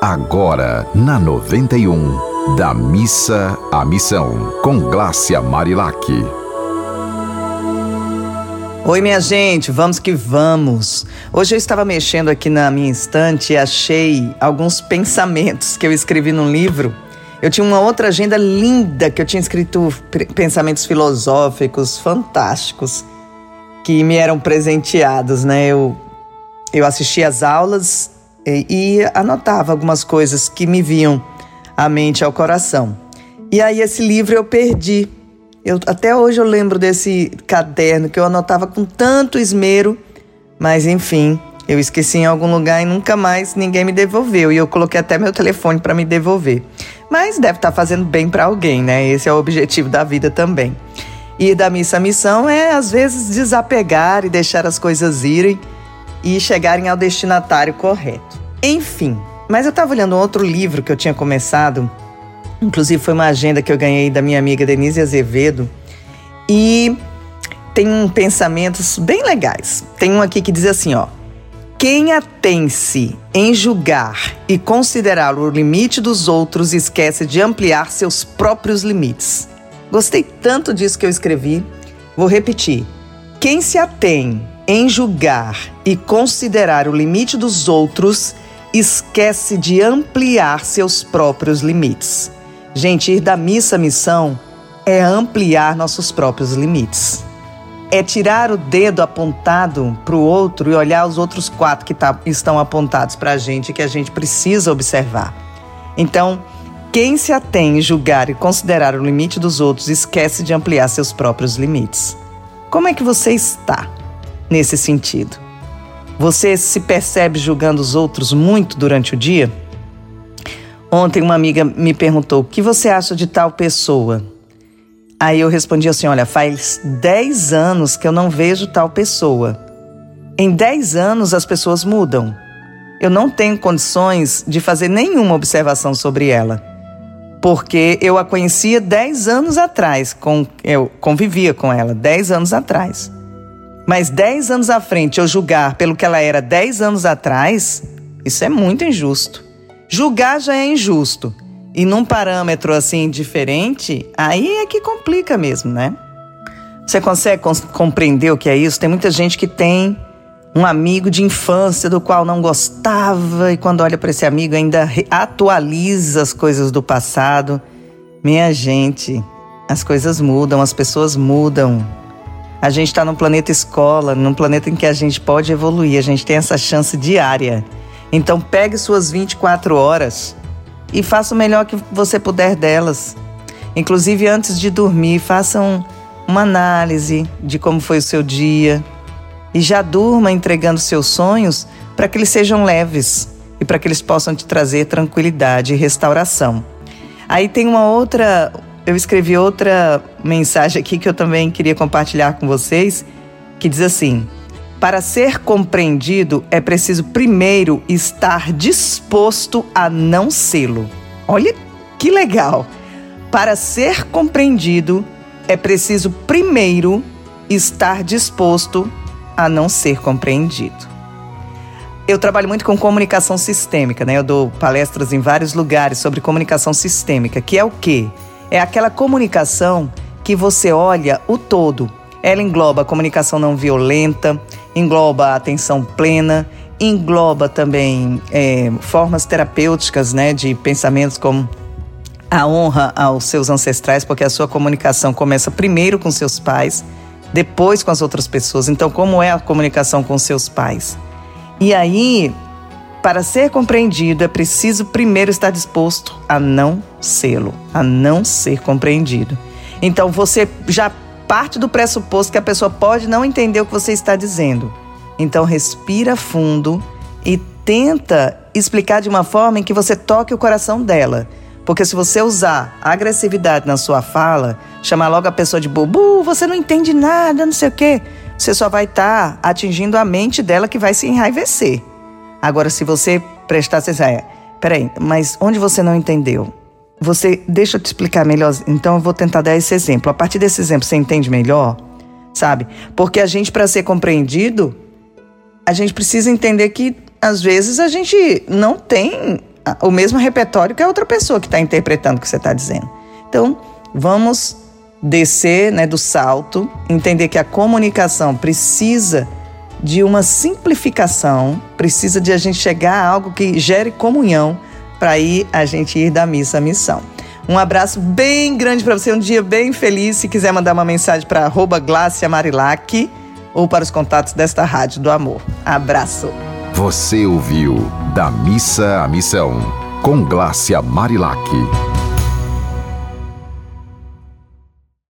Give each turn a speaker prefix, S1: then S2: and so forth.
S1: Agora, na 91, da missa à missão, com Glácia Marilac.
S2: Oi, minha gente, vamos que vamos. Hoje eu estava mexendo aqui na minha estante e achei alguns pensamentos que eu escrevi num livro. Eu tinha uma outra agenda linda que eu tinha escrito pensamentos filosóficos fantásticos que me eram presenteados, né? Eu, eu assistia às aulas e, e anotava algumas coisas que me vinham à mente, ao coração. E aí esse livro eu perdi. Eu, até hoje eu lembro desse caderno que eu anotava com tanto esmero, mas enfim, eu esqueci em algum lugar e nunca mais ninguém me devolveu. E eu coloquei até meu telefone para me devolver. Mas deve estar tá fazendo bem para alguém, né? Esse é o objetivo da vida também. E da missa à missão é, às vezes, desapegar e deixar as coisas irem e chegarem ao destinatário correto. Enfim, mas eu estava olhando um outro livro que eu tinha começado, inclusive foi uma agenda que eu ganhei da minha amiga Denise Azevedo, e tem pensamentos bem legais. Tem um aqui que diz assim, ó: quem atém-se em julgar e considerar o limite dos outros esquece de ampliar seus próprios limites. Gostei tanto disso que eu escrevi. Vou repetir. Quem se atém em julgar e considerar o limite dos outros, esquece de ampliar seus próprios limites. Gente, ir da missa à missão é ampliar nossos próprios limites. É tirar o dedo apontado para o outro e olhar os outros quatro que tá, estão apontados para a gente que a gente precisa observar. Então, quem se atém em julgar e considerar o limite dos outros esquece de ampliar seus próprios limites. Como é que você está? nesse sentido. Você se percebe julgando os outros muito durante o dia? Ontem uma amiga me perguntou: o que você acha de tal pessoa? Aí eu respondi assim: olha, faz 10 anos que eu não vejo tal pessoa. Em 10 anos as pessoas mudam. Eu não tenho condições de fazer nenhuma observação sobre ela. Porque eu a conhecia 10 anos atrás, com, eu convivia com ela 10 anos atrás. Mas 10 anos à frente eu julgar pelo que ela era 10 anos atrás, isso é muito injusto. Julgar já é injusto. E num parâmetro assim diferente, aí é que complica mesmo, né? Você consegue compreender o que é isso? Tem muita gente que tem um amigo de infância do qual não gostava e quando olha para esse amigo ainda atualiza as coisas do passado. Minha gente, as coisas mudam, as pessoas mudam. A gente está num planeta escola, num planeta em que a gente pode evoluir, a gente tem essa chance diária. Então pegue suas 24 horas e faça o melhor que você puder delas. Inclusive antes de dormir, faça um, uma análise de como foi o seu dia e já durma entregando seus sonhos para que eles sejam leves e para que eles possam te trazer tranquilidade e restauração. Aí tem uma outra eu escrevi outra mensagem aqui que eu também queria compartilhar com vocês, que diz assim: Para ser compreendido é preciso primeiro estar disposto a não sê-lo. Olha que legal! Para ser compreendido é preciso primeiro estar disposto a não ser compreendido. Eu trabalho muito com comunicação sistêmica, né? Eu dou palestras em vários lugares sobre comunicação sistêmica, que é o quê? É aquela comunicação que você olha o todo. Ela engloba a comunicação não violenta, engloba a atenção plena, engloba também é, formas terapêuticas né, de pensamentos como a honra aos seus ancestrais, porque a sua comunicação começa primeiro com seus pais, depois com as outras pessoas. Então, como é a comunicação com seus pais? E aí, para ser compreendido, é preciso primeiro estar disposto a não sê-lo, a não ser compreendido. Então você já parte do pressuposto que a pessoa pode não entender o que você está dizendo. Então respira fundo e tenta explicar de uma forma em que você toque o coração dela. Porque se você usar agressividade na sua fala, chamar logo a pessoa de bobo, você não entende nada, não sei o quê, você só vai estar tá atingindo a mente dela que vai se enraivecer. Agora, se você prestar é, peraí, mas onde você não entendeu? Você, deixa eu te explicar melhor. Então, eu vou tentar dar esse exemplo. A partir desse exemplo, você entende melhor, sabe? Porque a gente, para ser compreendido, a gente precisa entender que às vezes a gente não tem o mesmo repertório que a outra pessoa que está interpretando o que você está dizendo. Então, vamos descer né, do salto, entender que a comunicação precisa de uma simplificação, precisa de a gente chegar a algo que gere comunhão para ir a gente ir da missa à missão. Um abraço bem grande para você, um dia bem feliz. Se quiser mandar uma mensagem para arroba Marilac ou para os contatos desta Rádio do Amor. Abraço.
S1: Você ouviu Da Missa à Missão, com Glácia Marilac.